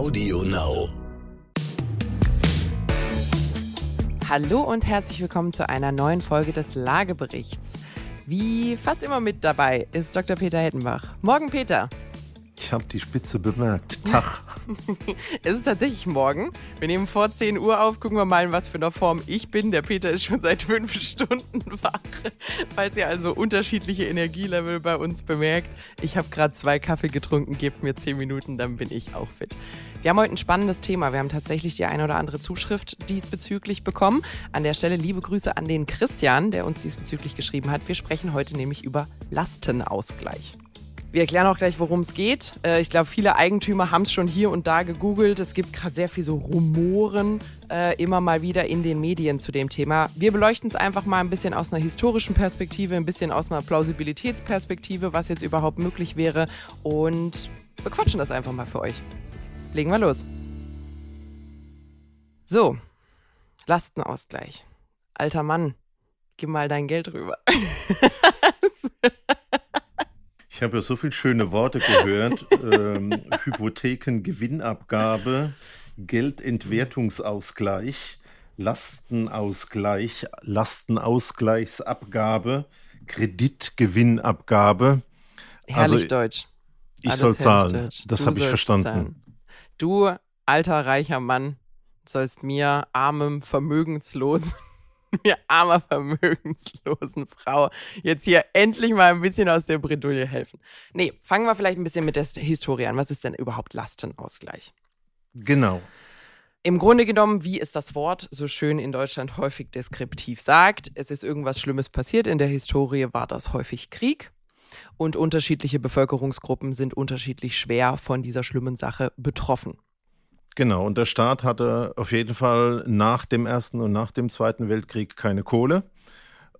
Audio Now. Hallo und herzlich willkommen zu einer neuen Folge des Lageberichts. Wie fast immer mit dabei ist Dr. Peter Hettenbach. Morgen, Peter. Ich habe die Spitze bemerkt. Tag. es ist tatsächlich morgen. Wir nehmen vor 10 Uhr auf, gucken wir mal, in was für einer Form ich bin. Der Peter ist schon seit fünf Stunden wach. Falls ihr also unterschiedliche Energielevel bei uns bemerkt. Ich habe gerade zwei Kaffee getrunken, gebt mir 10 Minuten, dann bin ich auch fit. Wir haben heute ein spannendes Thema. Wir haben tatsächlich die eine oder andere Zuschrift diesbezüglich bekommen. An der Stelle liebe Grüße an den Christian, der uns diesbezüglich geschrieben hat. Wir sprechen heute nämlich über Lastenausgleich. Wir erklären auch gleich, worum es geht. Äh, ich glaube, viele Eigentümer haben es schon hier und da gegoogelt. Es gibt gerade sehr viel so Rumoren äh, immer mal wieder in den Medien zu dem Thema. Wir beleuchten es einfach mal ein bisschen aus einer historischen Perspektive, ein bisschen aus einer Plausibilitätsperspektive, was jetzt überhaupt möglich wäre und bequatschen das einfach mal für euch. Legen wir los. So, Lastenausgleich. Alter Mann, gib mal dein Geld rüber. Ich habe ja so viele schöne Worte gehört. ähm, Hypothekengewinnabgabe, Geldentwertungsausgleich, Lastenausgleich, Lastenausgleichsabgabe, Kreditgewinnabgabe. Herrlich also, Deutsch. Ich soll zahlen. Deutsch. Das habe ich verstanden. Zahlen. Du, alter, reicher Mann, sollst mir, armem, vermögenslosen mir armer, vermögenslosen Frau jetzt hier endlich mal ein bisschen aus der Bredouille helfen. Nee, fangen wir vielleicht ein bisschen mit der Historie an. Was ist denn überhaupt Lastenausgleich? Genau. Im Grunde genommen, wie es das Wort so schön in Deutschland häufig deskriptiv sagt, es ist irgendwas Schlimmes passiert. In der Historie war das häufig Krieg. Und unterschiedliche Bevölkerungsgruppen sind unterschiedlich schwer von dieser schlimmen Sache betroffen. Genau, und der Staat hatte auf jeden Fall nach dem Ersten und nach dem Zweiten Weltkrieg keine Kohle.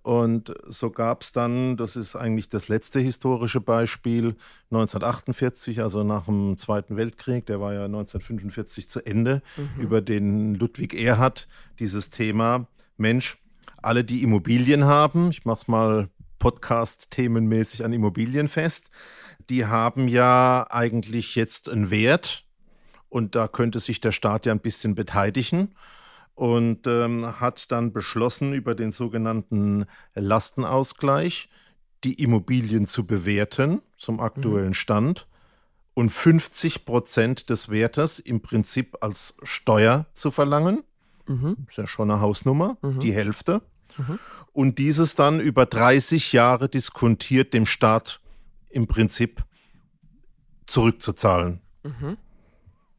Und so gab es dann, das ist eigentlich das letzte historische Beispiel, 1948, also nach dem Zweiten Weltkrieg, der war ja 1945 zu Ende, mhm. über den Ludwig Erhard, dieses Thema, Mensch, alle, die Immobilien haben, ich mache es mal Podcast-themenmäßig an Immobilien fest, die haben ja eigentlich jetzt einen Wert, und da könnte sich der Staat ja ein bisschen beteiligen und ähm, hat dann beschlossen, über den sogenannten Lastenausgleich die Immobilien zu bewerten zum aktuellen mhm. Stand und 50 Prozent des Wertes im Prinzip als Steuer zu verlangen. Mhm. Ist ja schon eine Hausnummer, mhm. die Hälfte. Mhm. Und dieses dann über 30 Jahre diskontiert dem Staat im Prinzip zurückzuzahlen. Mhm.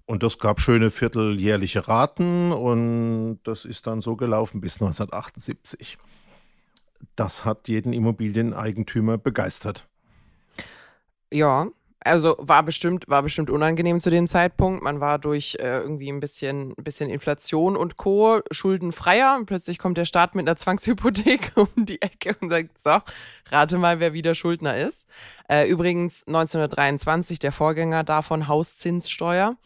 Und das gab schöne vierteljährliche Raten und das ist dann so gelaufen bis 1978. Das hat jeden Immobilieneigentümer begeistert. Ja, also war bestimmt, war bestimmt unangenehm zu dem Zeitpunkt. Man war durch äh, irgendwie ein bisschen, ein bisschen Inflation und Co. schuldenfreier. Und plötzlich kommt der Staat mit einer Zwangshypothek um die Ecke und sagt, so, rate mal, wer wieder Schuldner ist. Äh, übrigens 1923 der Vorgänger davon Hauszinssteuer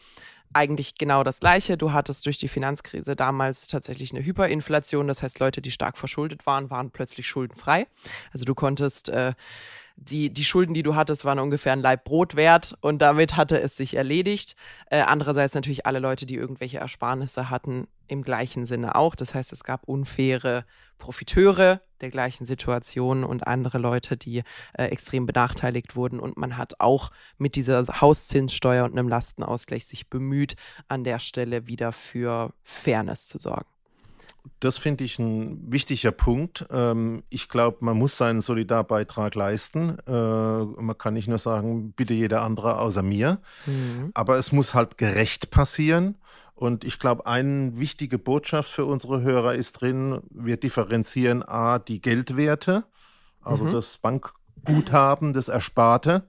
eigentlich genau das Gleiche. Du hattest durch die Finanzkrise damals tatsächlich eine Hyperinflation. Das heißt, Leute, die stark verschuldet waren, waren plötzlich schuldenfrei. Also du konntest äh, die, die Schulden, die du hattest, waren ungefähr ein Leib Brot wert und damit hatte es sich erledigt. Äh, andererseits natürlich alle Leute, die irgendwelche Ersparnisse hatten, im gleichen Sinne auch. Das heißt, es gab unfaire Profiteure der gleichen Situation und andere Leute, die äh, extrem benachteiligt wurden. Und man hat auch mit dieser Hauszinssteuer und einem Lastenausgleich sich bemüht, an der Stelle wieder für Fairness zu sorgen das finde ich ein wichtiger Punkt. Ähm, ich glaube, man muss seinen Solidarbeitrag leisten. Äh, man kann nicht nur sagen, bitte jeder andere außer mir. Mhm. Aber es muss halt gerecht passieren. Und ich glaube, eine wichtige Botschaft für unsere Hörer ist drin, wir differenzieren A, die Geldwerte, also mhm. das Bankguthaben, das Ersparte,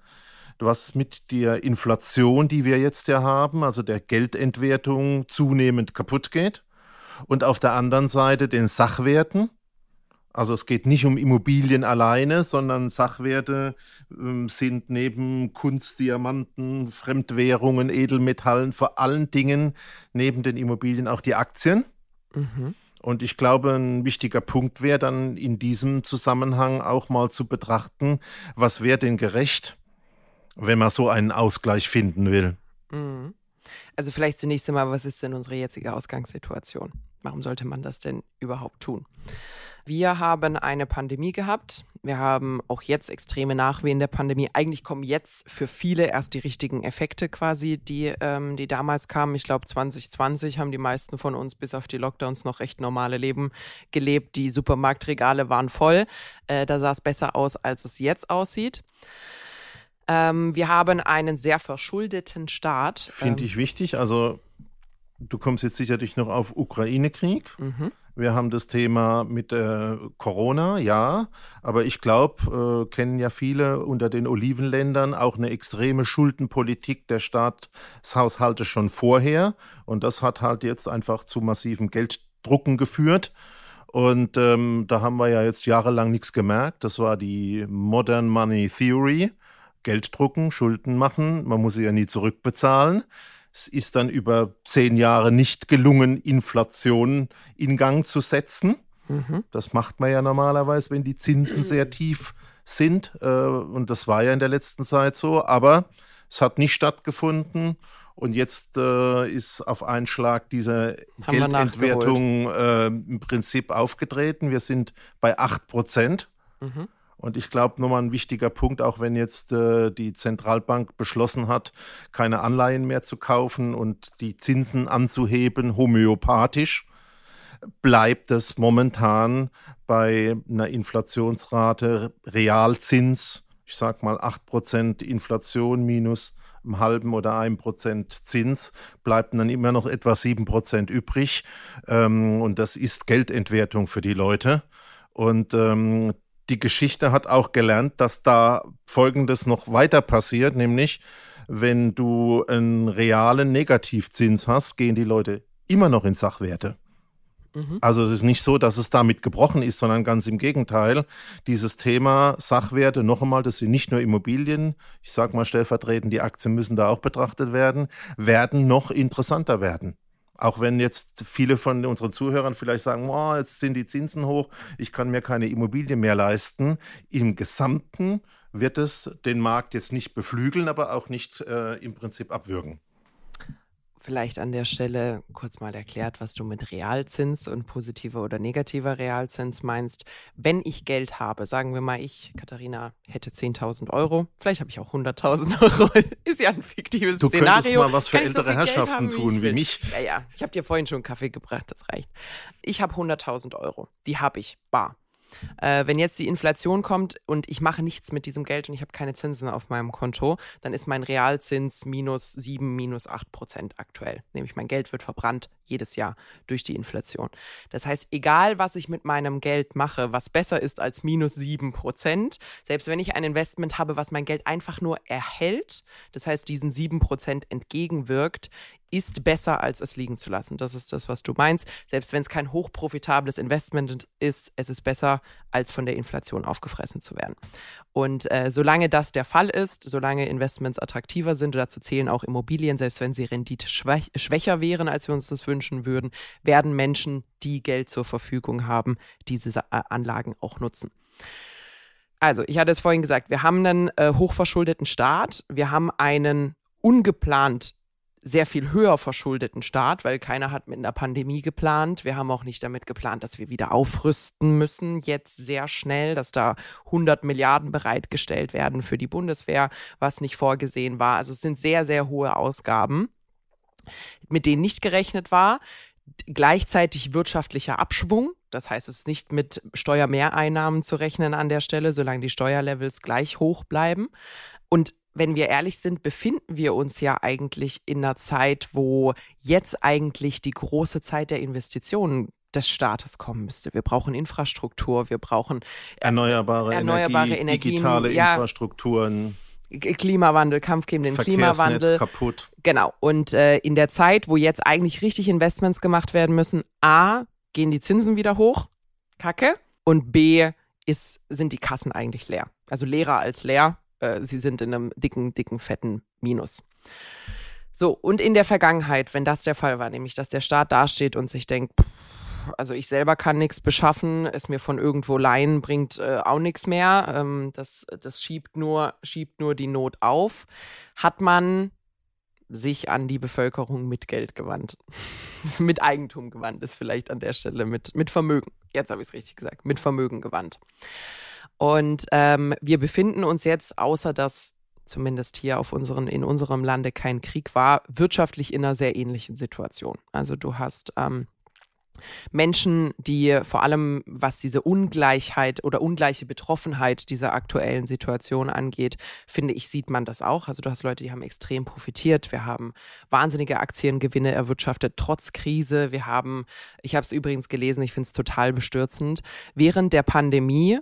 was mit der Inflation, die wir jetzt ja haben, also der Geldentwertung zunehmend kaputt geht und auf der anderen Seite den Sachwerten. Also es geht nicht um Immobilien alleine, sondern Sachwerte äh, sind neben Kunst, Diamanten, Fremdwährungen, Edelmetallen vor allen Dingen neben den Immobilien auch die Aktien. Mhm. Und ich glaube, ein wichtiger Punkt wäre dann in diesem Zusammenhang auch mal zu betrachten, was wäre denn gerecht, wenn man so einen Ausgleich finden will. Mhm. Also vielleicht zunächst einmal, was ist denn unsere jetzige Ausgangssituation? Warum sollte man das denn überhaupt tun? Wir haben eine Pandemie gehabt. Wir haben auch jetzt extreme Nachwehen der Pandemie. Eigentlich kommen jetzt für viele erst die richtigen Effekte quasi, die, ähm, die damals kamen. Ich glaube, 2020 haben die meisten von uns bis auf die Lockdowns noch recht normale Leben gelebt. Die Supermarktregale waren voll. Äh, da sah es besser aus, als es jetzt aussieht. Ähm, wir haben einen sehr verschuldeten Staat. Finde ähm, ich wichtig. Also du kommst jetzt sicherlich noch auf Ukraine-Krieg. Mhm. Wir haben das Thema mit äh, Corona, ja, aber ich glaube, äh, kennen ja viele unter den Olivenländern auch eine extreme Schuldenpolitik der Staatshaushalte schon vorher. Und das hat halt jetzt einfach zu massiven Gelddrucken geführt. Und ähm, da haben wir ja jetzt jahrelang nichts gemerkt. Das war die Modern Money Theory. Geld drucken, Schulden machen, man muss sie ja nie zurückbezahlen. Es ist dann über zehn Jahre nicht gelungen, Inflation in Gang zu setzen. Mhm. Das macht man ja normalerweise, wenn die Zinsen sehr tief sind. Äh, und das war ja in der letzten Zeit so. Aber es hat nicht stattgefunden. Und jetzt äh, ist auf einen Schlag diese Haben Geldentwertung äh, im Prinzip aufgetreten. Wir sind bei 8 Prozent. Mhm. Und ich glaube, nochmal ein wichtiger Punkt, auch wenn jetzt äh, die Zentralbank beschlossen hat, keine Anleihen mehr zu kaufen und die Zinsen anzuheben, homöopathisch, bleibt es momentan bei einer Inflationsrate Realzins, ich sage mal 8% Inflation minus einem halben oder einem Prozent Zins, bleibt dann immer noch etwa 7% übrig. Ähm, und das ist Geldentwertung für die Leute. Und ähm, die Geschichte hat auch gelernt, dass da Folgendes noch weiter passiert, nämlich wenn du einen realen Negativzins hast, gehen die Leute immer noch in Sachwerte. Mhm. Also es ist nicht so, dass es damit gebrochen ist, sondern ganz im Gegenteil. Dieses Thema Sachwerte, noch einmal, das sind nicht nur Immobilien, ich sage mal stellvertretend, die Aktien müssen da auch betrachtet werden, werden noch interessanter werden. Auch wenn jetzt viele von unseren Zuhörern vielleicht sagen, oh, jetzt sind die Zinsen hoch, ich kann mir keine Immobilie mehr leisten. Im Gesamten wird es den Markt jetzt nicht beflügeln, aber auch nicht äh, im Prinzip abwürgen vielleicht an der Stelle kurz mal erklärt, was du mit Realzins und positiver oder negativer Realzins meinst. Wenn ich Geld habe, sagen wir mal, ich, Katharina, hätte 10.000 Euro, vielleicht habe ich auch 100.000 Euro, ist ja ein fiktives du Szenario. Du könntest mal was für ältere so Herrschaften haben, tun, wie, wie mich. Ja, ja, ich habe dir vorhin schon Kaffee gebracht, das reicht. Ich habe 100.000 Euro, die habe ich bar. Äh, wenn jetzt die Inflation kommt und ich mache nichts mit diesem Geld und ich habe keine Zinsen auf meinem Konto, dann ist mein Realzins minus 7, minus 8 Prozent aktuell. Nämlich mein Geld wird verbrannt jedes Jahr durch die Inflation. Das heißt, egal was ich mit meinem Geld mache, was besser ist als minus 7 Prozent, selbst wenn ich ein Investment habe, was mein Geld einfach nur erhält, das heißt diesen 7 Prozent entgegenwirkt, ist besser, als es liegen zu lassen. Das ist das, was du meinst. Selbst wenn es kein hochprofitables Investment ist, es ist besser, als von der Inflation aufgefressen zu werden. Und äh, solange das der Fall ist, solange Investments attraktiver sind, dazu zählen auch Immobilien, selbst wenn sie Rendite schwäch schwächer wären, als wir uns das wünschen würden, werden Menschen, die Geld zur Verfügung haben, diese äh, Anlagen auch nutzen. Also, ich hatte es vorhin gesagt, wir haben einen äh, hochverschuldeten Staat, wir haben einen ungeplant sehr viel höher verschuldeten Staat, weil keiner hat mit einer Pandemie geplant. Wir haben auch nicht damit geplant, dass wir wieder aufrüsten müssen, jetzt sehr schnell, dass da 100 Milliarden bereitgestellt werden für die Bundeswehr, was nicht vorgesehen war. Also es sind sehr, sehr hohe Ausgaben, mit denen nicht gerechnet war. Gleichzeitig wirtschaftlicher Abschwung. Das heißt, es ist nicht mit Steuermehreinnahmen zu rechnen an der Stelle, solange die Steuerlevels gleich hoch bleiben. Und wenn wir ehrlich sind, befinden wir uns ja eigentlich in einer Zeit, wo jetzt eigentlich die große Zeit der Investitionen des Staates kommen müsste. Wir brauchen Infrastruktur, wir brauchen erneuerbare, erneuerbare Energie, Energien, digitale ja, Infrastrukturen. Klimawandel, Kampf gegen den Klimawandel. kaputt. Genau. Und äh, in der Zeit, wo jetzt eigentlich richtig Investments gemacht werden müssen, A, gehen die Zinsen wieder hoch, Kacke, und B, ist, sind die Kassen eigentlich leer. Also leerer als leer. Äh, sie sind in einem dicken, dicken, fetten Minus. So, und in der Vergangenheit, wenn das der Fall war, nämlich dass der Staat dasteht und sich denkt, also ich selber kann nichts beschaffen, es mir von irgendwo leihen bringt äh, auch nichts mehr, ähm, das, das schiebt, nur, schiebt nur die Not auf, hat man sich an die Bevölkerung mit Geld gewandt. mit Eigentum gewandt ist vielleicht an der Stelle, mit, mit Vermögen. Jetzt habe ich es richtig gesagt, mit Vermögen gewandt. Und ähm, wir befinden uns jetzt, außer dass zumindest hier auf unseren, in unserem Lande kein Krieg war, wirtschaftlich in einer sehr ähnlichen Situation. Also du hast ähm, Menschen, die vor allem, was diese Ungleichheit oder ungleiche Betroffenheit dieser aktuellen Situation angeht, finde ich, sieht man das auch. Also du hast Leute, die haben extrem profitiert. Wir haben wahnsinnige Aktiengewinne erwirtschaftet, trotz Krise. Wir haben, ich habe es übrigens gelesen, ich finde es total bestürzend, während der Pandemie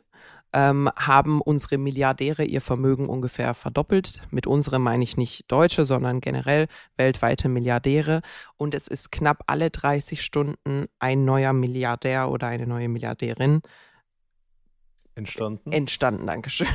ähm, haben unsere Milliardäre ihr Vermögen ungefähr verdoppelt. Mit unserem meine ich nicht Deutsche, sondern generell weltweite Milliardäre. Und es ist knapp alle 30 Stunden ein neuer Milliardär oder eine neue Milliardärin Entstanden? Entstanden, Dankeschön.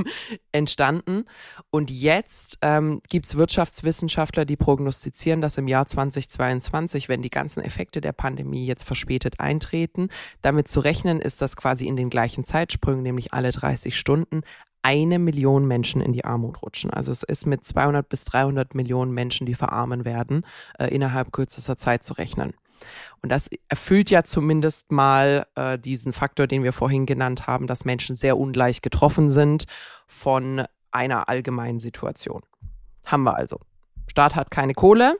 Entstanden. Und jetzt ähm, gibt es Wirtschaftswissenschaftler, die prognostizieren, dass im Jahr 2022, wenn die ganzen Effekte der Pandemie jetzt verspätet eintreten, damit zu rechnen ist, dass quasi in den gleichen Zeitsprüngen, nämlich alle 30 Stunden, eine Million Menschen in die Armut rutschen. Also es ist mit 200 bis 300 Millionen Menschen, die verarmen werden, äh, innerhalb kürzester Zeit zu rechnen. Und das erfüllt ja zumindest mal äh, diesen Faktor, den wir vorhin genannt haben, dass Menschen sehr ungleich getroffen sind von einer allgemeinen Situation. Haben wir also. Staat hat keine Kohle,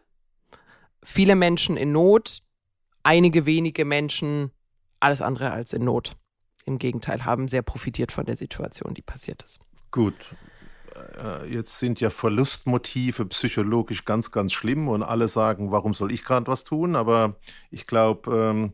viele Menschen in Not, einige wenige Menschen alles andere als in Not. Im Gegenteil, haben sehr profitiert von der Situation, die passiert ist. Gut, jetzt sind ja Verlustmotive psychologisch ganz, ganz schlimm und alle sagen, warum soll ich gerade was tun? Aber ich glaube, ähm,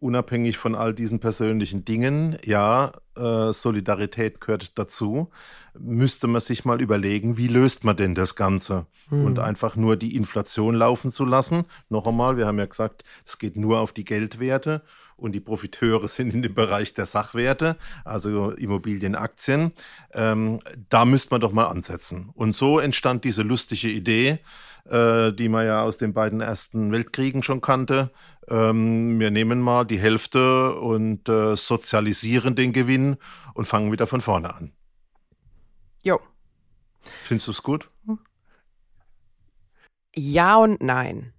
unabhängig von all diesen persönlichen Dingen, ja, äh, Solidarität gehört dazu, müsste man sich mal überlegen, wie löst man denn das Ganze? Hm. Und einfach nur die Inflation laufen zu lassen. Noch einmal, wir haben ja gesagt, es geht nur auf die Geldwerte und die Profiteure sind in dem Bereich der Sachwerte, also Immobilienaktien. Ähm, da müsste man doch mal ansetzen. Und so entstand diese lustige Idee, äh, die man ja aus den beiden ersten Weltkriegen schon kannte. Ähm, wir nehmen mal die Hälfte und äh, sozialisieren den Gewinn und fangen wieder von vorne an. Jo. Findest du es gut? Ja und nein.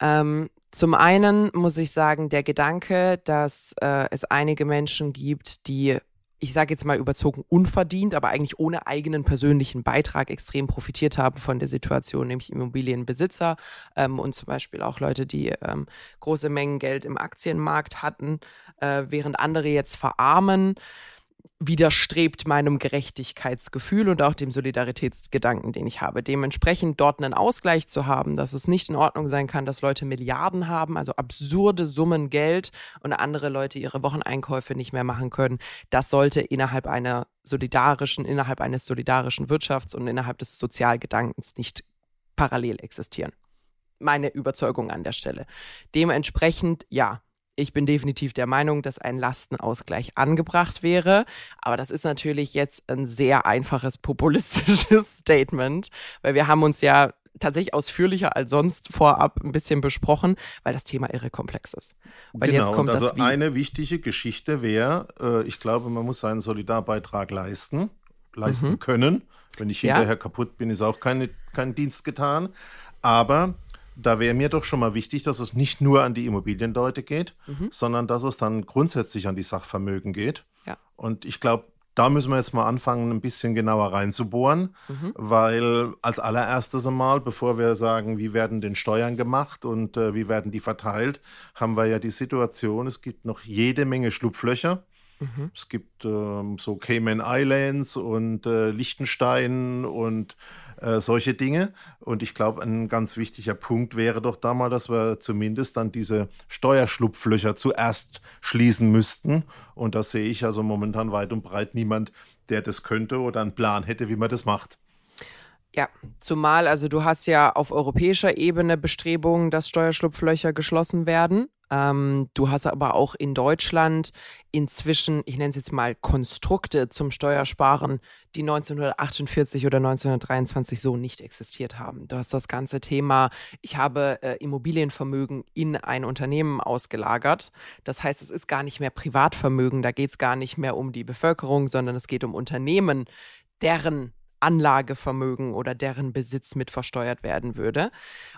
Ähm, zum einen muss ich sagen, der Gedanke, dass äh, es einige Menschen gibt, die, ich sage jetzt mal überzogen, unverdient, aber eigentlich ohne eigenen persönlichen Beitrag extrem profitiert haben von der Situation, nämlich Immobilienbesitzer ähm, und zum Beispiel auch Leute, die ähm, große Mengen Geld im Aktienmarkt hatten, äh, während andere jetzt verarmen widerstrebt meinem Gerechtigkeitsgefühl und auch dem Solidaritätsgedanken, den ich habe. Dementsprechend dort einen Ausgleich zu haben, dass es nicht in Ordnung sein kann, dass Leute Milliarden haben, also absurde Summen Geld und andere Leute ihre Wocheneinkäufe nicht mehr machen können, das sollte innerhalb einer solidarischen, innerhalb eines solidarischen Wirtschafts- und innerhalb des Sozialgedankens nicht parallel existieren. Meine Überzeugung an der Stelle. Dementsprechend, ja, ich bin definitiv der Meinung, dass ein Lastenausgleich angebracht wäre. Aber das ist natürlich jetzt ein sehr einfaches populistisches Statement, weil wir haben uns ja tatsächlich ausführlicher als sonst vorab ein bisschen besprochen, weil das Thema irre komplex ist. Weil genau, jetzt kommt also das eine wichtige Geschichte wäre, äh, ich glaube, man muss seinen Solidarbeitrag leisten, leisten mhm. können. Wenn ich hinterher ja. kaputt bin, ist auch keine, kein Dienst getan. Aber da wäre mir doch schon mal wichtig, dass es nicht nur an die Immobilienleute geht, mhm. sondern dass es dann grundsätzlich an die Sachvermögen geht. Ja. Und ich glaube, da müssen wir jetzt mal anfangen, ein bisschen genauer reinzubohren, mhm. weil als allererstes einmal, bevor wir sagen, wie werden denn Steuern gemacht und äh, wie werden die verteilt, haben wir ja die Situation, es gibt noch jede Menge Schlupflöcher. Mhm. Es gibt ähm, so Cayman Islands und äh, Liechtenstein und äh, solche Dinge. Und ich glaube, ein ganz wichtiger Punkt wäre doch da mal, dass wir zumindest dann diese Steuerschlupflöcher zuerst schließen müssten. Und da sehe ich also momentan weit und breit niemand, der das könnte oder einen Plan hätte, wie man das macht. Ja, zumal, also du hast ja auf europäischer Ebene Bestrebungen, dass Steuerschlupflöcher geschlossen werden. Ähm, du hast aber auch in Deutschland inzwischen, ich nenne es jetzt mal Konstrukte zum Steuersparen, die 1948 oder 1923 so nicht existiert haben. Du hast das ganze Thema, ich habe äh, Immobilienvermögen in ein Unternehmen ausgelagert. Das heißt, es ist gar nicht mehr Privatvermögen, da geht es gar nicht mehr um die Bevölkerung, sondern es geht um Unternehmen, deren Anlagevermögen oder deren Besitz mit versteuert werden würde.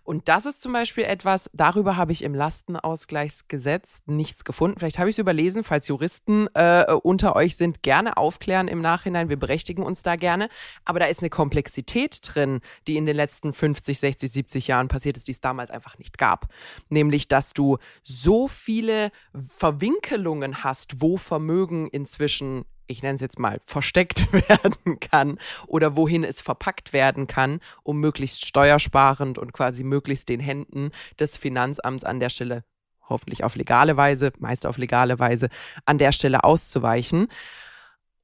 Und das ist zum Beispiel etwas, darüber habe ich im Lastenausgleichsgesetz nichts gefunden. Vielleicht habe ich es überlesen, falls Juristen äh, unter euch sind, gerne aufklären im Nachhinein. Wir berechtigen uns da gerne. Aber da ist eine Komplexität drin, die in den letzten 50, 60, 70 Jahren passiert ist, die es damals einfach nicht gab. Nämlich, dass du so viele Verwinkelungen hast, wo Vermögen inzwischen ich nenne es jetzt mal, versteckt werden kann oder wohin es verpackt werden kann, um möglichst steuersparend und quasi möglichst den Händen des Finanzamts an der Stelle, hoffentlich auf legale Weise, meist auf legale Weise, an der Stelle auszuweichen.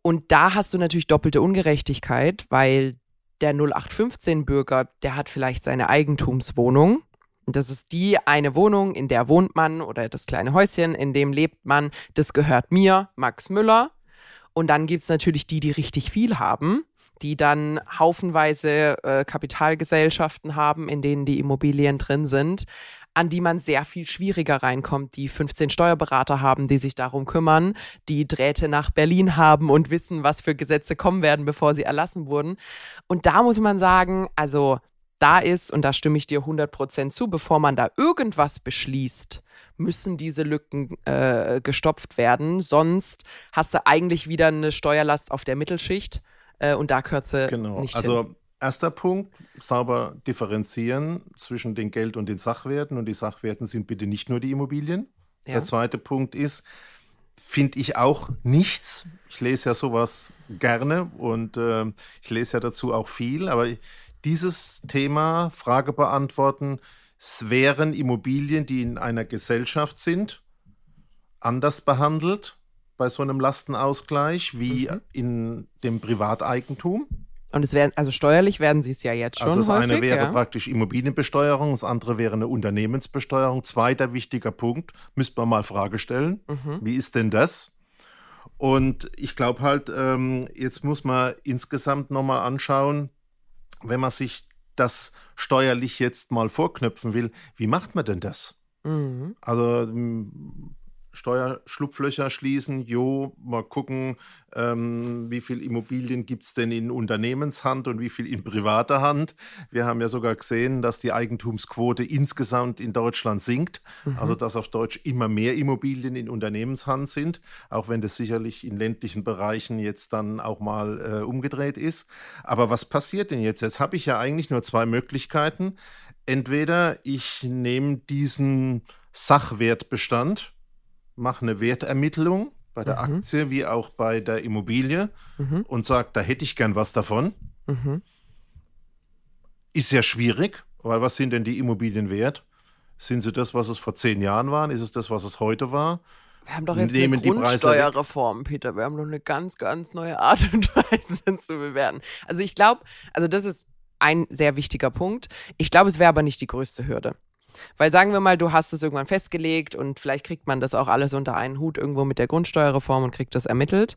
Und da hast du natürlich doppelte Ungerechtigkeit, weil der 0815-Bürger, der hat vielleicht seine Eigentumswohnung. Das ist die eine Wohnung, in der wohnt man oder das kleine Häuschen, in dem lebt man. Das gehört mir, Max Müller. Und dann gibt es natürlich die, die richtig viel haben, die dann haufenweise äh, Kapitalgesellschaften haben, in denen die Immobilien drin sind, an die man sehr viel schwieriger reinkommt, die 15 Steuerberater haben, die sich darum kümmern, die Drähte nach Berlin haben und wissen, was für Gesetze kommen werden, bevor sie erlassen wurden. Und da muss man sagen, also da ist, und da stimme ich dir 100% zu, bevor man da irgendwas beschließt, müssen diese Lücken äh, gestopft werden. Sonst hast du eigentlich wieder eine Steuerlast auf der Mittelschicht äh, und da kürze genau. nicht also hin. Erster Punkt, sauber differenzieren zwischen den Geld- und den Sachwerten. Und die Sachwerten sind bitte nicht nur die Immobilien. Ja. Der zweite Punkt ist, finde ich auch nichts. Ich lese ja sowas gerne und äh, ich lese ja dazu auch viel, aber dieses Thema, Frage beantworten, wären Immobilien, die in einer Gesellschaft sind, anders behandelt bei so einem Lastenausgleich wie mhm. in dem Privateigentum? Und es werden, also steuerlich werden sie es ja jetzt schon. Also das häufig, eine wäre ja. praktisch Immobilienbesteuerung, das andere wäre eine Unternehmensbesteuerung. Zweiter wichtiger Punkt, müsste man mal Frage stellen. Mhm. Wie ist denn das? Und ich glaube halt, ähm, jetzt muss man insgesamt nochmal anschauen, wenn man sich das steuerlich jetzt mal vorknöpfen will, wie macht man denn das? Mhm. Also Steuerschlupflöcher schließen, jo, mal gucken, ähm, wie viel Immobilien gibt es denn in Unternehmenshand und wie viel in privater Hand. Wir haben ja sogar gesehen, dass die Eigentumsquote insgesamt in Deutschland sinkt, mhm. also dass auf Deutsch immer mehr Immobilien in Unternehmenshand sind, auch wenn das sicherlich in ländlichen Bereichen jetzt dann auch mal äh, umgedreht ist. Aber was passiert denn jetzt? Jetzt habe ich ja eigentlich nur zwei Möglichkeiten. Entweder ich nehme diesen Sachwertbestand, mache eine Wertermittlung bei der mhm. Aktie wie auch bei der Immobilie mhm. und sage, da hätte ich gern was davon. Mhm. Ist ja schwierig, weil was sind denn die Immobilien wert? Sind sie das, was es vor zehn Jahren waren? Ist es das, was es heute war? Wir haben doch jetzt Nehmen eine Grundsteuerreform, Peter. Wir haben doch eine ganz, ganz neue Art und Weise zu bewerten. Also ich glaube, also das ist ein sehr wichtiger Punkt. Ich glaube, es wäre aber nicht die größte Hürde. Weil sagen wir mal, du hast es irgendwann festgelegt und vielleicht kriegt man das auch alles unter einen Hut irgendwo mit der Grundsteuerreform und kriegt das ermittelt.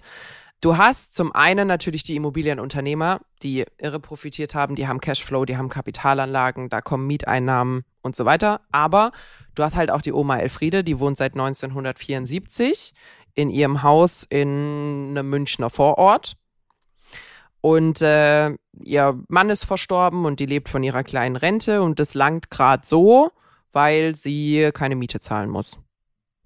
Du hast zum einen natürlich die Immobilienunternehmer, die irre profitiert haben, die haben Cashflow, die haben Kapitalanlagen, da kommen Mieteinnahmen und so weiter. Aber du hast halt auch die Oma Elfriede, die wohnt seit 1974 in ihrem Haus in einem Münchner Vorort. Und äh, ihr Mann ist verstorben und die lebt von ihrer kleinen Rente und das langt gerade so, weil sie keine Miete zahlen muss.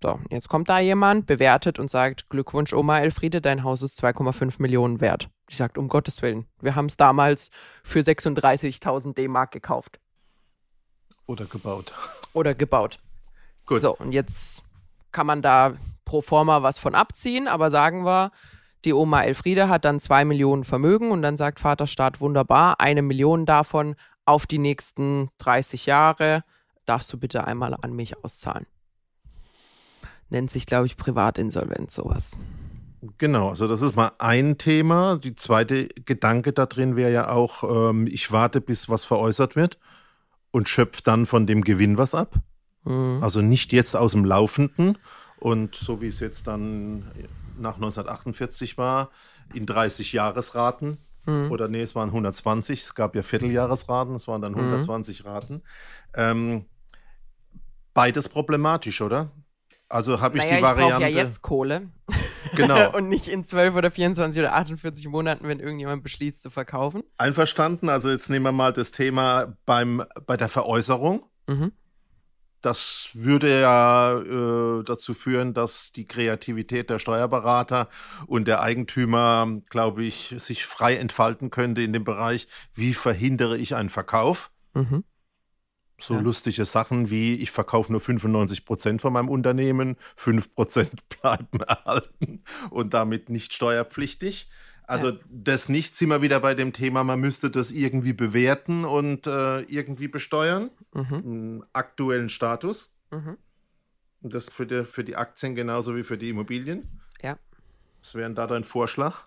So, jetzt kommt da jemand, bewertet und sagt, Glückwunsch Oma Elfriede, dein Haus ist 2,5 Millionen wert. Die sagt, um Gottes Willen, wir haben es damals für 36.000 D-Mark gekauft. Oder gebaut. Oder gebaut. Gut. So, und jetzt kann man da pro forma was von abziehen, aber sagen wir, die Oma Elfriede hat dann zwei Millionen Vermögen und dann sagt Vaterstaat wunderbar, eine Million davon auf die nächsten 30 Jahre darfst du bitte einmal an mich auszahlen. Nennt sich, glaube ich, Privatinsolvenz sowas. Genau, also das ist mal ein Thema. Die zweite Gedanke da drin wäre ja auch, ähm, ich warte, bis was veräußert wird und schöpfe dann von dem Gewinn was ab. Mhm. Also nicht jetzt aus dem Laufenden und so wie es jetzt dann nach 1948 war, in 30 Jahresraten. Mhm. Oder nee, es waren 120, es gab ja Vierteljahresraten, es waren dann 120 mhm. Raten. Ähm, beides problematisch, oder? Also habe ich naja, die Variante. Ich ja jetzt Kohle. Genau. und nicht in 12 oder 24 oder 48 Monaten, wenn irgendjemand beschließt zu verkaufen. Einverstanden. Also jetzt nehmen wir mal das Thema beim, bei der Veräußerung. Mhm. Das würde ja äh, dazu führen, dass die Kreativität der Steuerberater und der Eigentümer, glaube ich, sich frei entfalten könnte in dem Bereich, wie verhindere ich einen Verkauf. Mhm. So Ja. lustige Sachen wie, ich verkaufe nur 95 Prozent von meinem Unternehmen, 5 Prozent bleiben erhalten und damit nicht steuerpflichtig. Also das nicht sind wir wieder bei dem Thema, man müsste das irgendwie bewerten und äh, irgendwie besteuern, Mhm. aktuellen Status. Mhm. Und das für die, für die Aktien genauso wie für die Immobilien. Ja. Was wäre denn da dein Vorschlag?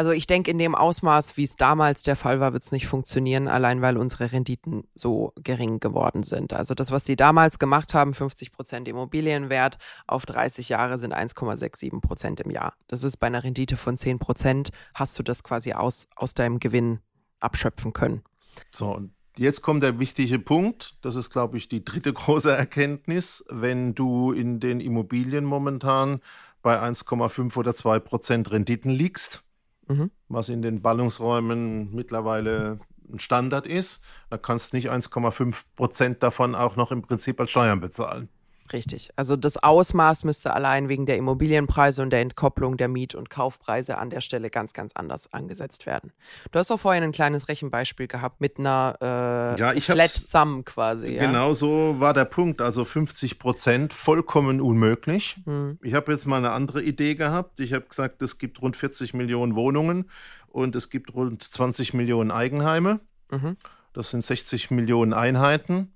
Also ich denke, in dem Ausmaß, wie es damals der Fall war, wird es nicht funktionieren, allein weil unsere Renditen so gering geworden sind. Also das, was sie damals gemacht haben, 50 Prozent Immobilienwert auf 30 Jahre sind 1,67 Prozent im Jahr. Das ist bei einer Rendite von 10 Prozent, hast du das quasi aus, aus deinem Gewinn abschöpfen können. So, und jetzt kommt der wichtige Punkt. Das ist, glaube ich, die dritte große Erkenntnis. Wenn du in den Immobilien momentan bei 1,5 oder 2 Prozent Renditen liegst, Mhm. was in den Ballungsräumen mittlerweile ein Standard ist, dann kannst du nicht 1,5 Prozent davon auch noch im Prinzip als Steuern bezahlen. Richtig. Also das Ausmaß müsste allein wegen der Immobilienpreise und der Entkopplung der Miet- und Kaufpreise an der Stelle ganz, ganz anders angesetzt werden. Du hast auch vorhin ein kleines Rechenbeispiel gehabt mit einer äh, Ja, ich Flat Sum quasi. Ja? Genau so war der Punkt. Also 50 Prozent vollkommen unmöglich. Hm. Ich habe jetzt mal eine andere Idee gehabt. Ich habe gesagt, es gibt rund 40 Millionen Wohnungen und es gibt rund 20 Millionen Eigenheime. Mhm. Das sind 60 Millionen Einheiten.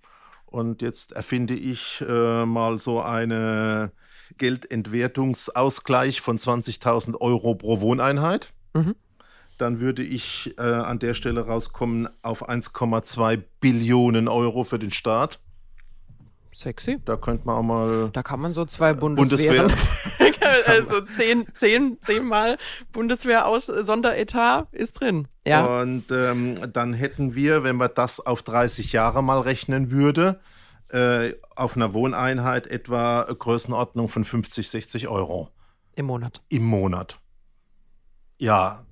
Und jetzt erfinde ich äh, mal so eine Geldentwertungsausgleich von 20.000 Euro pro Wohneinheit. Mhm. Dann würde ich äh, an der Stelle rauskommen auf 1,2 Billionen Euro für den Staat. Sexy. Da könnte man auch mal Da kann man so zwei Bundeswehr. Bundeswehren. also zehn, zehn, zehnmal Bundeswehr aus äh, Sonderetat ist drin. Ja. Und ähm, dann hätten wir, wenn man das auf 30 Jahre mal rechnen würde, äh, auf einer Wohneinheit etwa Größenordnung von 50, 60 Euro Im Monat. im Monat. Ja,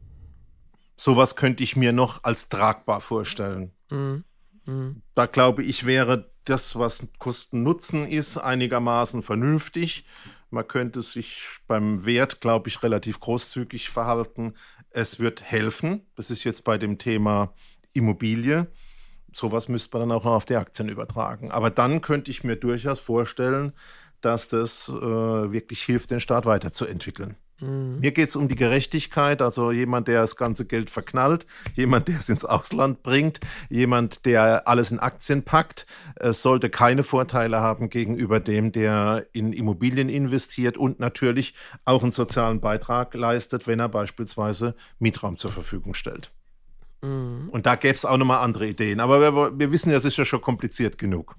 sowas könnte ich mir noch als tragbar vorstellen. Mhm. Mhm. Da glaube ich, wäre das, was Kosten-Nutzen ist, einigermaßen vernünftig. Man könnte sich beim Wert, glaube ich, relativ großzügig verhalten. Es wird helfen. Das ist jetzt bei dem Thema Immobilie. Sowas müsste man dann auch noch auf die Aktien übertragen. Aber dann könnte ich mir durchaus vorstellen, dass das äh, wirklich hilft, den Staat weiterzuentwickeln. Mhm. Mir geht es um die Gerechtigkeit, also jemand, der das ganze Geld verknallt, jemand, der es ins Ausland bringt, jemand, der alles in Aktien packt, sollte keine Vorteile haben gegenüber dem, der in Immobilien investiert und natürlich auch einen sozialen Beitrag leistet, wenn er beispielsweise Mietraum zur Verfügung stellt. Mhm. Und da gäbe es auch nochmal andere Ideen. Aber wir, wir wissen ja, es ist ja schon kompliziert genug.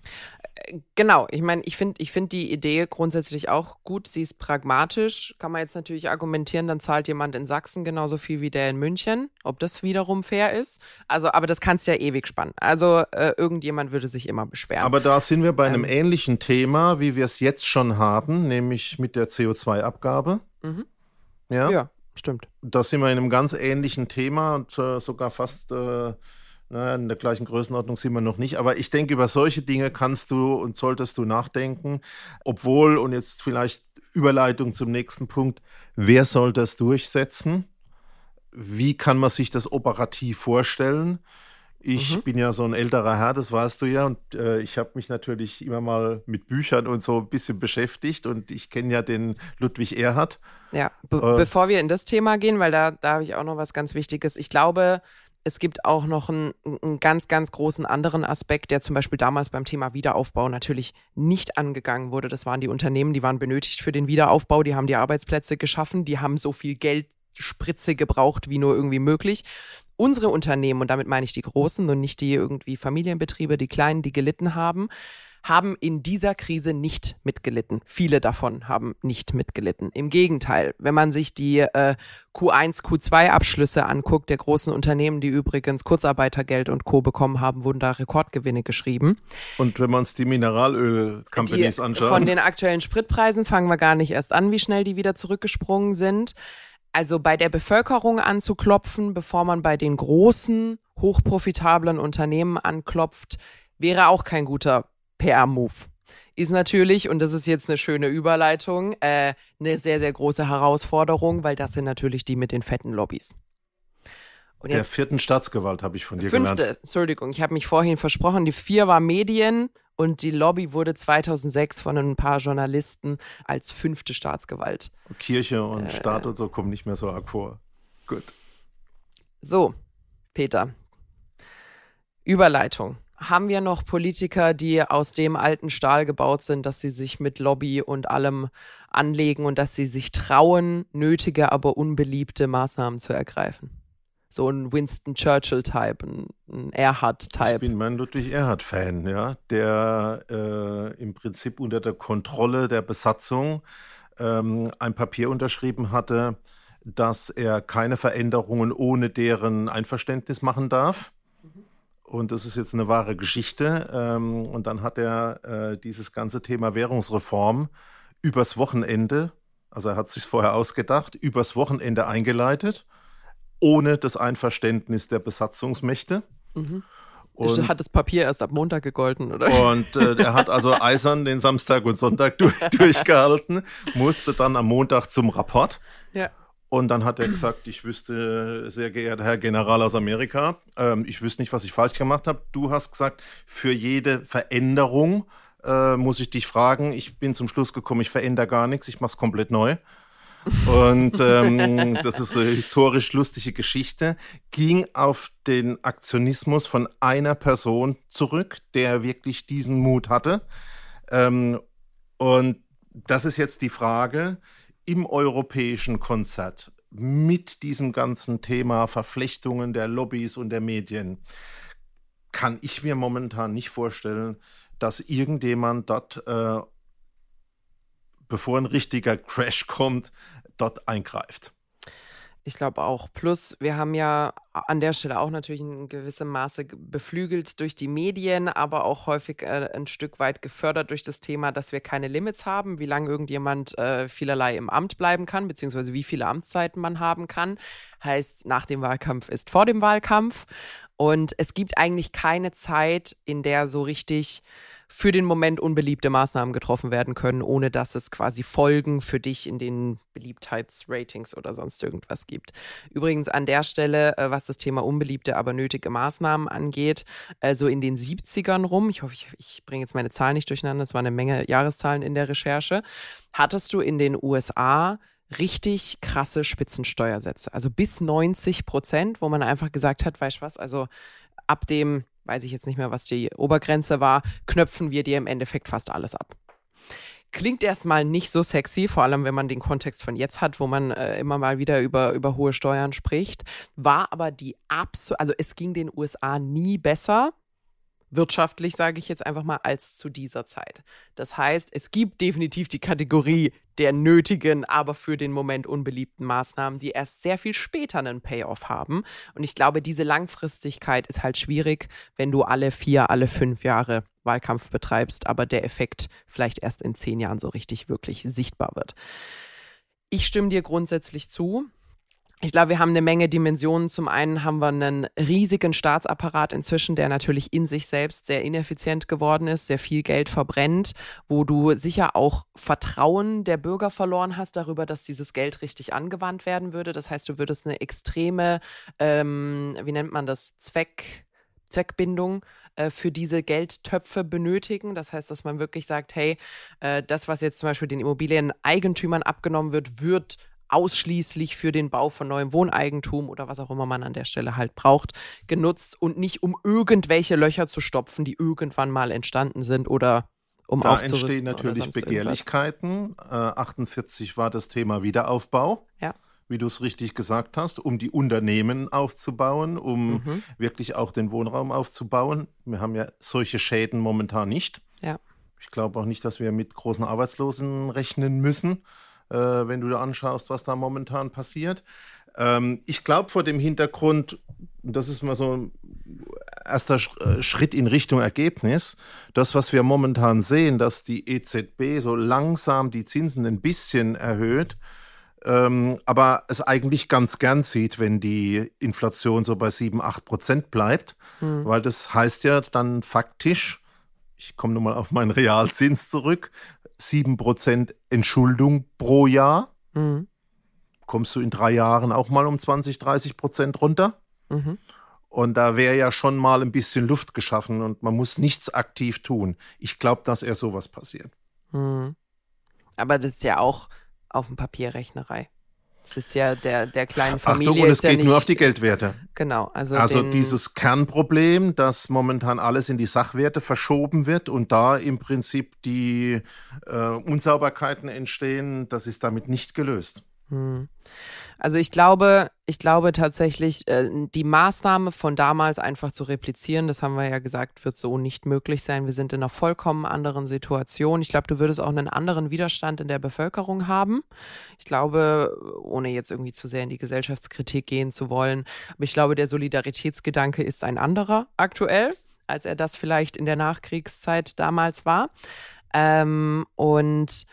Genau, ich meine, ich finde ich find die Idee grundsätzlich auch gut. Sie ist pragmatisch. Kann man jetzt natürlich argumentieren, dann zahlt jemand in Sachsen genauso viel wie der in München. Ob das wiederum fair ist. Also, aber das kannst ja ewig spannen. Also, äh, irgendjemand würde sich immer beschweren. Aber da sind wir bei einem Ähm. ähnlichen Thema, wie wir es jetzt schon haben, nämlich mit der CO2-Abgabe. Mhm. Ja? ja, stimmt. Da sind wir in einem ganz ähnlichen Thema und äh, sogar fast äh, naja, in der gleichen Größenordnung sind wir noch nicht. Aber ich denke, über solche Dinge kannst du und solltest du nachdenken. Obwohl, und jetzt vielleicht Überleitung zum nächsten Punkt, wer soll das durchsetzen? Wie kann man sich das operativ vorstellen? Ich Mhm. bin ja so ein älterer Herr, das weißt du ja, und äh, ich habe mich natürlich immer mal mit Büchern und so ein bisschen beschäftigt und ich kenne ja den Ludwig Erhard. Ja, be Äh. bevor wir in das Thema gehen, weil da, da habe ich auch noch was ganz Wichtiges. Ich glaube, es gibt auch noch einen, einen ganz, ganz großen anderen Aspekt, der zum Beispiel damals beim Thema Wiederaufbau natürlich nicht angegangen wurde. Das waren die Unternehmen, die waren benötigt für den Wiederaufbau, die haben die Arbeitsplätze geschaffen, die haben so viel Geldspritze gebraucht wie nur irgendwie möglich. Unsere Unternehmen, und damit meine ich die großen und nicht die irgendwie Familienbetriebe, die kleinen, die gelitten haben, haben in dieser Krise nicht mitgelitten. Viele davon haben nicht mitgelitten. Im Gegenteil, wenn man sich die äh, Q1, Q2-Abschlüsse anguckt, der großen Unternehmen, die übrigens Kurzarbeitergeld und Co. bekommen haben, wurden da Rekordgewinne geschrieben. Und wenn wir uns die Mineralöl-Companies anschauen. Von den aktuellen Spritpreisen fangen wir gar nicht erst an, wie schnell die wieder zurückgesprungen sind. Also bei der Bevölkerung anzuklopfen, bevor man bei den großen, hochprofitablen Unternehmen anklopft, wäre auch kein guter PR-Move. Ist natürlich, und das ist jetzt eine schöne Überleitung, äh, eine sehr, sehr große Herausforderung, weil das sind natürlich die mit den fetten Lobbys. Und der vierten Staatsgewalt habe ich von dir fünfte, gelernt. Entschuldigung, ich habe mich vorhin versprochen. Die vier war Medien und die Lobby wurde 2006 von ein paar Journalisten als fünfte Staatsgewalt. Kirche und äh, Staat und so kommen nicht mehr so arg vor. Gut. So, Peter. Überleitung haben wir noch Politiker, die aus dem alten Stahl gebaut sind, dass sie sich mit Lobby und allem anlegen und dass sie sich trauen, nötige, aber unbeliebte Maßnahmen zu ergreifen. So ein Winston Churchill-Type, ein, ein Erhard-Type. Ich bin mein Ludwig Erhard-Fan, ja, der äh, im Prinzip unter der Kontrolle der Besatzung ähm, ein Papier unterschrieben hatte, dass er keine Veränderungen ohne deren Einverständnis machen darf und das ist jetzt eine wahre Geschichte. Ähm, und dann hat er äh, dieses ganze Thema Währungsreform übers Wochenende, also er hat es sich vorher ausgedacht, übers Wochenende eingeleitet, ohne das Einverständnis der Besatzungsmächte. Mhm. Und, hat das Papier erst ab Montag gegolten, oder? Und äh, er hat also eisern den Samstag und Sonntag durch, durchgehalten, musste dann am Montag zum Rapport. Ja. Und dann hat er gesagt, ich wüsste, sehr geehrter Herr General aus Amerika, ähm, ich wüsste nicht, was ich falsch gemacht habe. Du hast gesagt, für jede Veränderung äh, muss ich dich fragen. Ich bin zum Schluss gekommen, ich verändere gar nichts, ich mache es komplett neu. Und ähm, das ist eine historisch lustige Geschichte. Ging auf den Aktionismus von einer Person zurück, der wirklich diesen Mut hatte. Ähm, und das ist jetzt die Frage, im europäischen Konzert mit diesem ganzen Thema Verflechtungen der Lobbys und der Medien kann ich mir momentan nicht vorstellen, dass irgendjemand dort, äh, bevor ein richtiger Crash kommt, dort eingreift. Ich glaube auch. Plus, wir haben ja an der Stelle auch natürlich in gewissem Maße beflügelt durch die Medien, aber auch häufig äh, ein Stück weit gefördert durch das Thema, dass wir keine Limits haben, wie lange irgendjemand äh, vielerlei im Amt bleiben kann, beziehungsweise wie viele Amtszeiten man haben kann. Heißt, nach dem Wahlkampf ist vor dem Wahlkampf. Und es gibt eigentlich keine Zeit, in der so richtig für den Moment unbeliebte Maßnahmen getroffen werden können, ohne dass es quasi Folgen für dich in den Beliebtheitsratings oder sonst irgendwas gibt. Übrigens an der Stelle, äh, was das Thema unbeliebte, aber nötige Maßnahmen angeht, äh, so in den 70ern rum, ich hoffe, ich, ich bringe jetzt meine Zahlen nicht durcheinander, es waren eine Menge Jahreszahlen in der Recherche, hattest du in den USA richtig krasse Spitzensteuersätze, also bis 90 Prozent, wo man einfach gesagt hat, weißt du was, also ab dem weiß ich jetzt nicht mehr, was die Obergrenze war, knöpfen wir dir im Endeffekt fast alles ab. Klingt erstmal nicht so sexy, vor allem wenn man den Kontext von jetzt hat, wo man äh, immer mal wieder über, über hohe Steuern spricht, war aber die absolut, also es ging den USA nie besser wirtschaftlich, sage ich jetzt einfach mal, als zu dieser Zeit. Das heißt, es gibt definitiv die Kategorie der nötigen, aber für den Moment unbeliebten Maßnahmen, die erst sehr viel später einen Payoff haben. Und ich glaube, diese Langfristigkeit ist halt schwierig, wenn du alle vier, alle fünf Jahre Wahlkampf betreibst, aber der Effekt vielleicht erst in zehn Jahren so richtig wirklich sichtbar wird. Ich stimme dir grundsätzlich zu. Ich glaube, wir haben eine Menge Dimensionen. Zum einen haben wir einen riesigen Staatsapparat inzwischen, der natürlich in sich selbst sehr ineffizient geworden ist, sehr viel Geld verbrennt, wo du sicher auch Vertrauen der Bürger verloren hast darüber, dass dieses Geld richtig angewandt werden würde. Das heißt, du würdest eine extreme, ähm, wie nennt man das, Zweck, Zweckbindung äh, für diese Geldtöpfe benötigen. Das heißt, dass man wirklich sagt, hey, äh, das, was jetzt zum Beispiel den Immobilieneigentümern abgenommen wird, wird ausschließlich für den Bau von neuem Wohneigentum oder was auch immer man an der Stelle halt braucht, genutzt und nicht um irgendwelche Löcher zu stopfen, die irgendwann mal entstanden sind oder um da entstehen natürlich Begehrlichkeiten. Äh, 48 war das Thema Wiederaufbau. Ja. Wie du es richtig gesagt hast, um die Unternehmen aufzubauen, um mhm. wirklich auch den Wohnraum aufzubauen. Wir haben ja solche Schäden momentan nicht. Ja. Ich glaube auch nicht, dass wir mit großen Arbeitslosen rechnen müssen, äh, wenn du da anschaust, was da momentan passiert. Ähm, ich glaube vor dem Hintergrund, das ist mal so ein erster äh, Schritt in Richtung Ergebnis, das, was wir momentan sehen, dass die EZB so langsam die Zinsen ein bisschen erhöht, ähm, aber es eigentlich ganz gern sieht, wenn die Inflation so bei 7, 8 Prozent bleibt, mhm. weil das heißt ja dann faktisch, ich komme nochmal auf meinen Realzins zurück, 7 Prozent Entschuldung pro Jahr. Mhm kommst du in drei Jahren auch mal um 20, 30 Prozent runter. Mhm. Und da wäre ja schon mal ein bisschen Luft geschaffen und man muss nichts aktiv tun. Ich glaube, dass er sowas passiert. Mhm. Aber das ist ja auch auf dem Papier Rechnerei. Das ist ja der, der kleinen Familie. Achtung, und es geht ja nur auf die Geldwerte. Genau. Also, also dieses Kernproblem, dass momentan alles in die Sachwerte verschoben wird und da im Prinzip die äh, Unsauberkeiten entstehen, das ist damit nicht gelöst. Hm. Also ich glaube, ich glaube tatsächlich, äh, die Maßnahme von damals einfach zu replizieren, das haben wir ja gesagt, wird so nicht möglich sein. Wir sind in einer vollkommen anderen Situation. Ich glaube, du würdest auch einen anderen Widerstand in der Bevölkerung haben. Ich glaube, ohne jetzt irgendwie zu sehr in die Gesellschaftskritik gehen zu wollen, aber ich glaube, der Solidaritätsgedanke ist ein anderer aktuell, als er das vielleicht in der Nachkriegszeit damals war. Ähm, und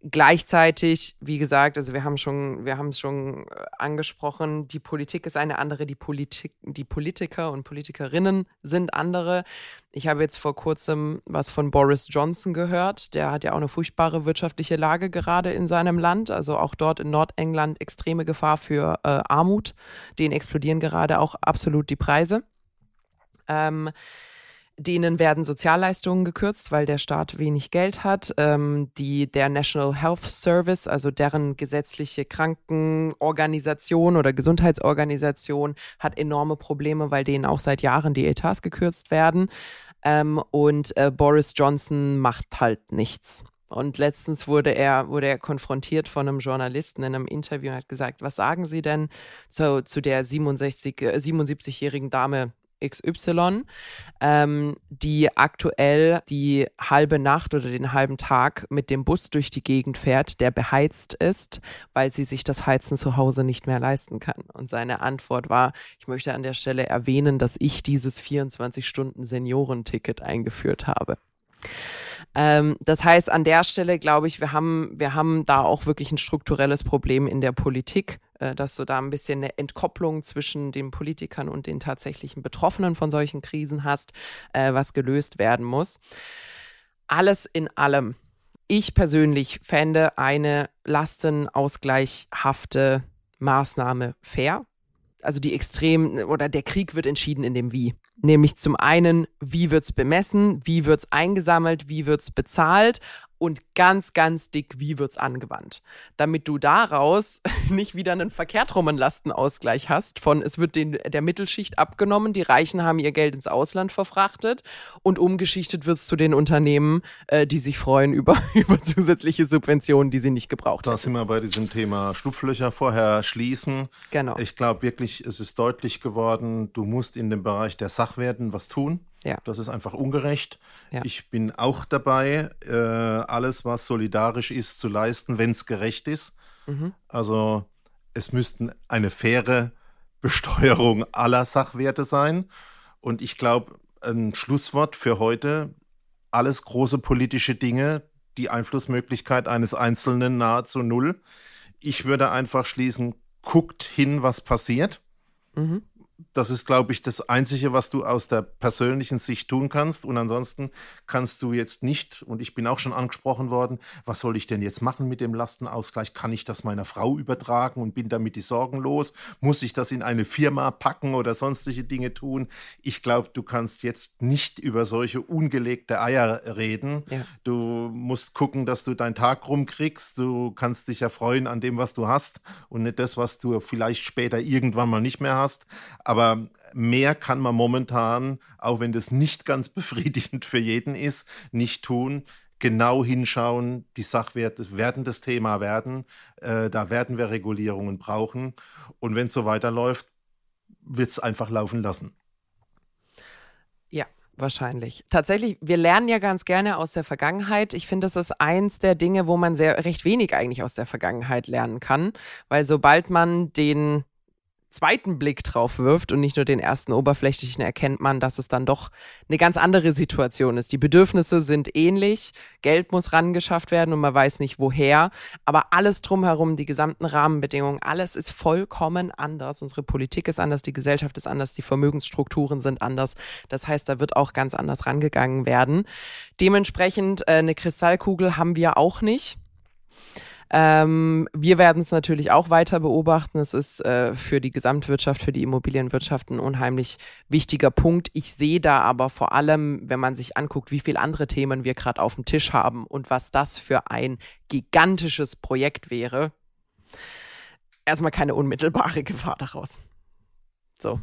Gleichzeitig, wie gesagt, also wir haben schon, wir haben es schon äh, angesprochen, die Politik ist eine andere, die Politik, die Politiker und Politikerinnen sind andere. Ich habe jetzt vor kurzem was von Boris Johnson gehört. Der hat ja auch eine furchtbare wirtschaftliche Lage gerade in seinem Land. Also auch dort in Nordengland extreme Gefahr für äh, Armut. Den explodieren gerade auch absolut die Preise. Ähm, Denen werden Sozialleistungen gekürzt, weil der Staat wenig Geld hat. Ähm, die, der National Health Service, also deren gesetzliche Krankenorganisation oder Gesundheitsorganisation, hat enorme Probleme, weil denen auch seit Jahren die Etats gekürzt werden. Ähm, und äh, Boris Johnson macht halt nichts. Und letztens wurde er, wurde er konfrontiert von einem Journalisten in einem Interview und hat gesagt, was sagen Sie denn zu, zu der 67, äh, 77-jährigen Dame XY, ähm, die aktuell die halbe Nacht oder den halben Tag mit dem Bus durch die Gegend fährt, der beheizt ist, weil sie sich das Heizen zu Hause nicht mehr leisten kann. Und seine Antwort war, ich möchte an der Stelle erwähnen, dass ich dieses 24-Stunden-Seniorenticket eingeführt habe. Ähm, das heißt, an der Stelle glaube ich, wir haben, wir haben da auch wirklich ein strukturelles Problem in der Politik, dass du da ein bisschen eine Entkopplung zwischen den Politikern und den tatsächlichen Betroffenen von solchen Krisen hast, äh, was gelöst werden muss. Alles in allem. Ich persönlich fände eine lastenausgleichhafte Maßnahme fair. Also die extrem oder der Krieg wird entschieden in dem Wie. Nämlich zum einen, wie wird's bemessen, wie wird's eingesammelt, wie wird's bezahlt und ganz, ganz dick, wie wird's angewandt. Damit du daraus nicht wieder einen verkehrt rum Lastenausgleich hast von es wird den, der Mittelschicht abgenommen, die Reichen haben ihr Geld ins Ausland verfrachtet und umgeschichtet wird's zu den Unternehmen, äh, die sich freuen über, über zusätzliche Subventionen, die sie nicht gebraucht haben. Da sind wir bei diesem Thema Schlupflöcher vorher schließen. Genau. Ich glaube wirklich, es ist deutlich geworden, du musst in dem Bereich der Sachwerten was tun. Ja. Das ist einfach ungerecht. Ja. Ich bin auch dabei, äh, alles, was solidarisch ist, zu leisten, wenn es gerecht ist. Mhm. Also es müssten eine faire Besteuerung aller Sachwerte sein. Und ich glaube, ein Schlusswort für heute, alles große politische Dinge, die Einflussmöglichkeit eines Einzelnen nahezu null. Ich würde einfach schließen, guckt hin, was passiert. Mhm das ist, glaube ich, das Einzige, was du aus der persönlichen Sicht tun kannst. Und ansonsten kannst du jetzt nicht, und ich bin auch schon angesprochen worden, was soll ich denn jetzt machen mit dem Lastenausgleich? Kann ich das meiner Frau übertragen und bin damit die Sorgen los? Muss ich das in eine Firma packen oder sonstige Dinge tun? Ich glaube, du kannst jetzt nicht über solche ungelegte Eier reden. Ja. Du musst gucken, dass du deinen Tag rumkriegst. Du kannst dich ja freuen an dem, was du hast und nicht das, was du vielleicht später irgendwann mal nicht mehr hast. Aber mehr kann man momentan, auch wenn das nicht ganz befriedigend für jeden ist, nicht tun. Genau hinschauen, die Sachwerte werden das Thema werden. Äh, da werden wir Regulierungen brauchen. Und wenn es so weiterläuft, wird es einfach laufen lassen. Ja, wahrscheinlich. Tatsächlich, wir lernen ja ganz gerne aus der Vergangenheit. Ich finde, das ist eins der Dinge, wo man sehr recht wenig eigentlich aus der Vergangenheit lernen kann, weil sobald man den zweiten Blick drauf wirft und nicht nur den ersten oberflächlichen, erkennt man, dass es dann doch eine ganz andere Situation ist. Die Bedürfnisse sind ähnlich, Geld muss rangeschafft werden und man weiß nicht woher, aber alles drumherum, die gesamten Rahmenbedingungen, alles ist vollkommen anders. Unsere Politik ist anders, die Gesellschaft ist anders, die Vermögensstrukturen sind anders. Das heißt, da wird auch ganz anders rangegangen werden. Dementsprechend äh, eine Kristallkugel haben wir auch nicht. Ähm, wir werden es natürlich auch weiter beobachten. Es ist äh, für die Gesamtwirtschaft, für die Immobilienwirtschaft ein unheimlich wichtiger Punkt. Ich sehe da aber vor allem, wenn man sich anguckt, wie viele andere Themen wir gerade auf dem Tisch haben und was das für ein gigantisches Projekt wäre, erstmal keine unmittelbare Gefahr daraus. So,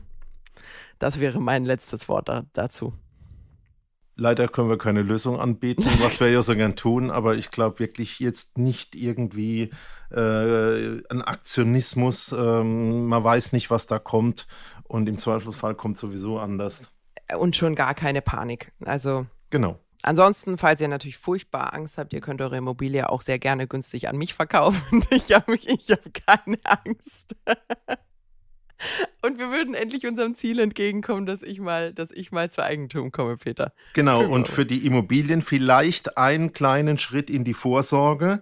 das wäre mein letztes Wort da, dazu. Leider können wir keine Lösung anbieten, was wir ja so gern tun, aber ich glaube wirklich jetzt nicht irgendwie äh, ein Aktionismus. Ähm, man weiß nicht, was da kommt und im Zweifelsfall kommt sowieso anders. Und schon gar keine Panik. Also. Genau. Ansonsten, falls ihr natürlich furchtbar Angst habt, ihr könnt eure Immobilie auch sehr gerne günstig an mich verkaufen. Ich habe ich hab keine Angst. Und wir würden endlich unserem Ziel entgegenkommen, dass ich mal, dass ich mal zu Eigentum komme, Peter. Genau, genau, und für die Immobilien vielleicht einen kleinen Schritt in die Vorsorge.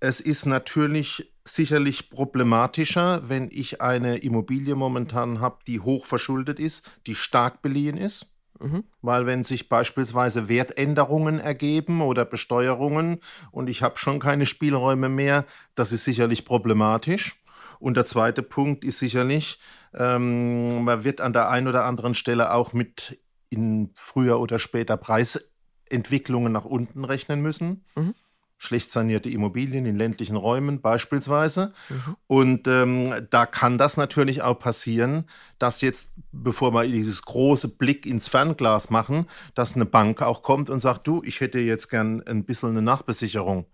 Es ist natürlich sicherlich problematischer, wenn ich eine Immobilie momentan habe, die hoch verschuldet ist, die stark beliehen ist. Mhm. Weil wenn sich beispielsweise Wertänderungen ergeben oder Besteuerungen und ich habe schon keine Spielräume mehr, das ist sicherlich problematisch. Und der zweite Punkt ist sicherlich, ähm, man wird an der einen oder anderen Stelle auch mit in früher oder später Preisentwicklungen nach unten rechnen müssen. Mhm. Schlecht sanierte Immobilien in ländlichen Räumen beispielsweise. Mhm. Und ähm, da kann das natürlich auch passieren, dass jetzt, bevor wir dieses große Blick ins Fernglas machen, dass eine Bank auch kommt und sagt, du, ich hätte jetzt gern ein bisschen eine Nachbesicherung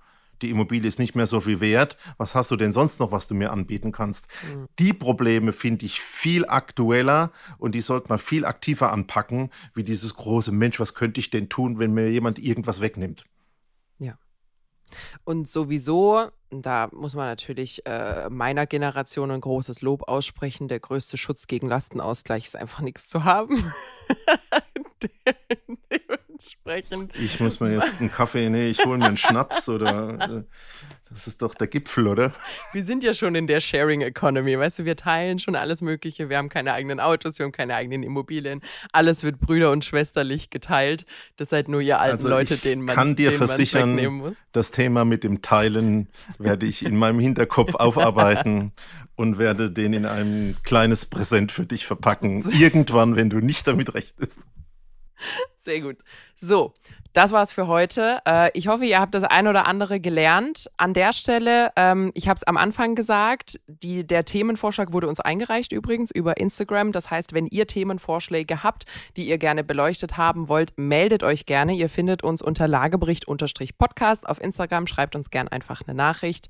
die Immobilie ist nicht mehr so viel wert. Was hast du denn sonst noch, was du mir anbieten kannst? Mhm. Die Probleme finde ich viel aktueller und die sollte man viel aktiver anpacken, wie dieses große Mensch, was könnte ich denn tun, wenn mir jemand irgendwas wegnimmt? Ja. Und sowieso, da muss man natürlich äh, meiner Generation ein großes Lob aussprechen, der größte Schutz gegen Lastenausgleich ist einfach nichts zu haben. dementsprechend. Ich muss mir jetzt einen Kaffee, nee, ich hole mir einen Schnaps oder äh, das ist doch der Gipfel, oder? Wir sind ja schon in der Sharing Economy, weißt du, wir teilen schon alles Mögliche. Wir haben keine eigenen Autos, wir haben keine eigenen Immobilien. Alles wird brüder- und schwesterlich geteilt. Das seid nur ihr alten also Leute, denen man kann dir versichern, das Thema mit dem Teilen werde ich in meinem Hinterkopf aufarbeiten und werde den in ein kleines Präsent für dich verpacken. Irgendwann, wenn du nicht damit rechnest. Sehr gut. So, das war's für heute. Äh, ich hoffe, ihr habt das ein oder andere gelernt. An der Stelle, ähm, ich habe es am Anfang gesagt, die, der Themenvorschlag wurde uns eingereicht übrigens über Instagram. Das heißt, wenn ihr Themenvorschläge habt, die ihr gerne beleuchtet haben wollt, meldet euch gerne. Ihr findet uns unter Lagebericht-Podcast auf Instagram. Schreibt uns gerne einfach eine Nachricht.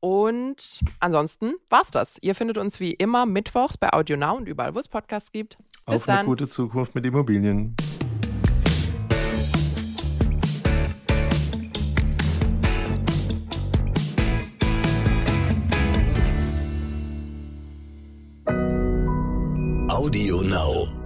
Und ansonsten war's das. Ihr findet uns wie immer mittwochs bei Audio Now und überall, wo es Podcasts gibt. Bis Auf dann. eine gute Zukunft mit Immobilien. Audio Now.